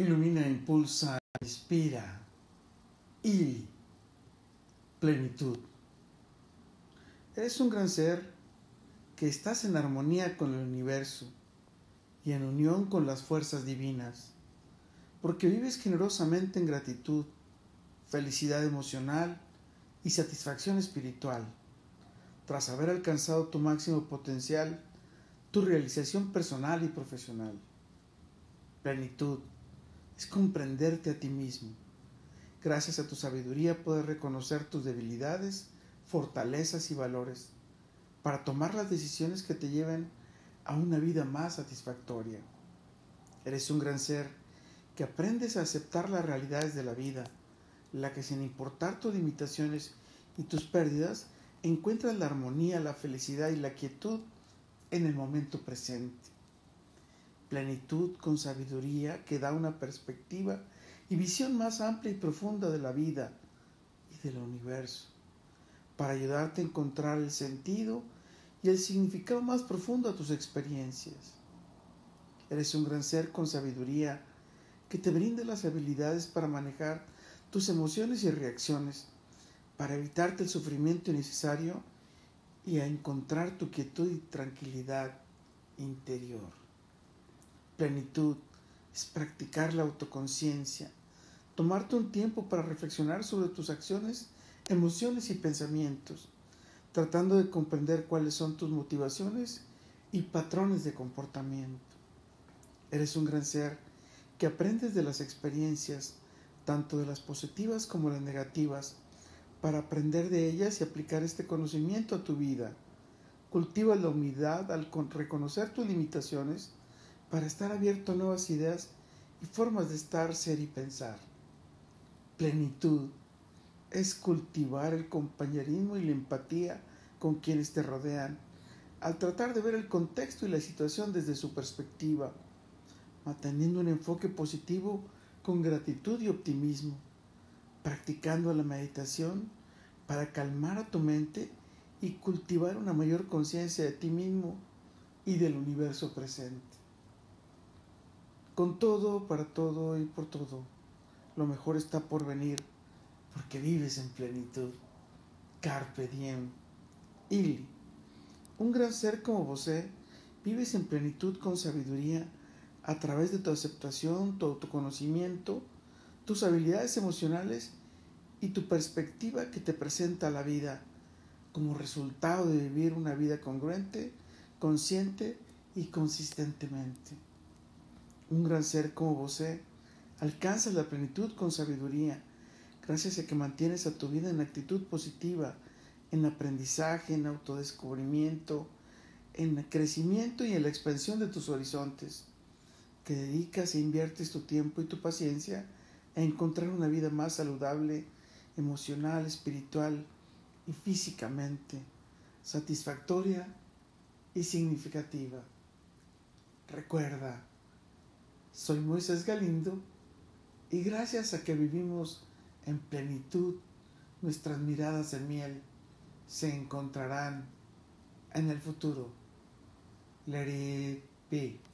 ilumina, impulsa, inspira y plenitud. Eres un gran ser que estás en armonía con el universo y en unión con las fuerzas divinas, porque vives generosamente en gratitud, felicidad emocional y satisfacción espiritual, tras haber alcanzado tu máximo potencial, tu realización personal y profesional. Plenitud es comprenderte a ti mismo. Gracias a tu sabiduría puedes reconocer tus debilidades, fortalezas y valores para tomar las decisiones que te lleven a una vida más satisfactoria. Eres un gran ser que aprendes a aceptar las realidades de la vida, la que sin importar tus limitaciones y tus pérdidas, encuentras la armonía, la felicidad y la quietud en el momento presente plenitud con sabiduría que da una perspectiva y visión más amplia y profunda de la vida y del universo, para ayudarte a encontrar el sentido y el significado más profundo a tus experiencias. Eres un gran ser con sabiduría que te brinda las habilidades para manejar tus emociones y reacciones, para evitarte el sufrimiento innecesario y a encontrar tu quietud y tranquilidad interior plenitud es practicar la autoconciencia, tomarte un tiempo para reflexionar sobre tus acciones, emociones y pensamientos, tratando de comprender cuáles son tus motivaciones y patrones de comportamiento. Eres un gran ser que aprendes de las experiencias, tanto de las positivas como las negativas, para aprender de ellas y aplicar este conocimiento a tu vida. Cultiva la humildad al reconocer tus limitaciones para estar abierto a nuevas ideas y formas de estar, ser y pensar. Plenitud es cultivar el compañerismo y la empatía con quienes te rodean, al tratar de ver el contexto y la situación desde su perspectiva, manteniendo un enfoque positivo con gratitud y optimismo, practicando la meditación para calmar a tu mente y cultivar una mayor conciencia de ti mismo y del universo presente con todo, para todo y por todo. Lo mejor está por venir, porque vives en plenitud. Carpe diem. Ili. Un gran ser como vos, vives en plenitud con sabiduría a través de tu aceptación, tu autoconocimiento, tus habilidades emocionales y tu perspectiva que te presenta la vida como resultado de vivir una vida congruente, consciente y consistentemente. Un gran ser como vos alcanza la plenitud con sabiduría, gracias a que mantienes a tu vida en actitud positiva, en aprendizaje, en autodescubrimiento, en crecimiento y en la expansión de tus horizontes, que dedicas e inviertes tu tiempo y tu paciencia a encontrar una vida más saludable, emocional, espiritual y físicamente, satisfactoria y significativa. Recuerda, soy Moisés Galindo y gracias a que vivimos en plenitud, nuestras miradas de miel se encontrarán en el futuro. Let it.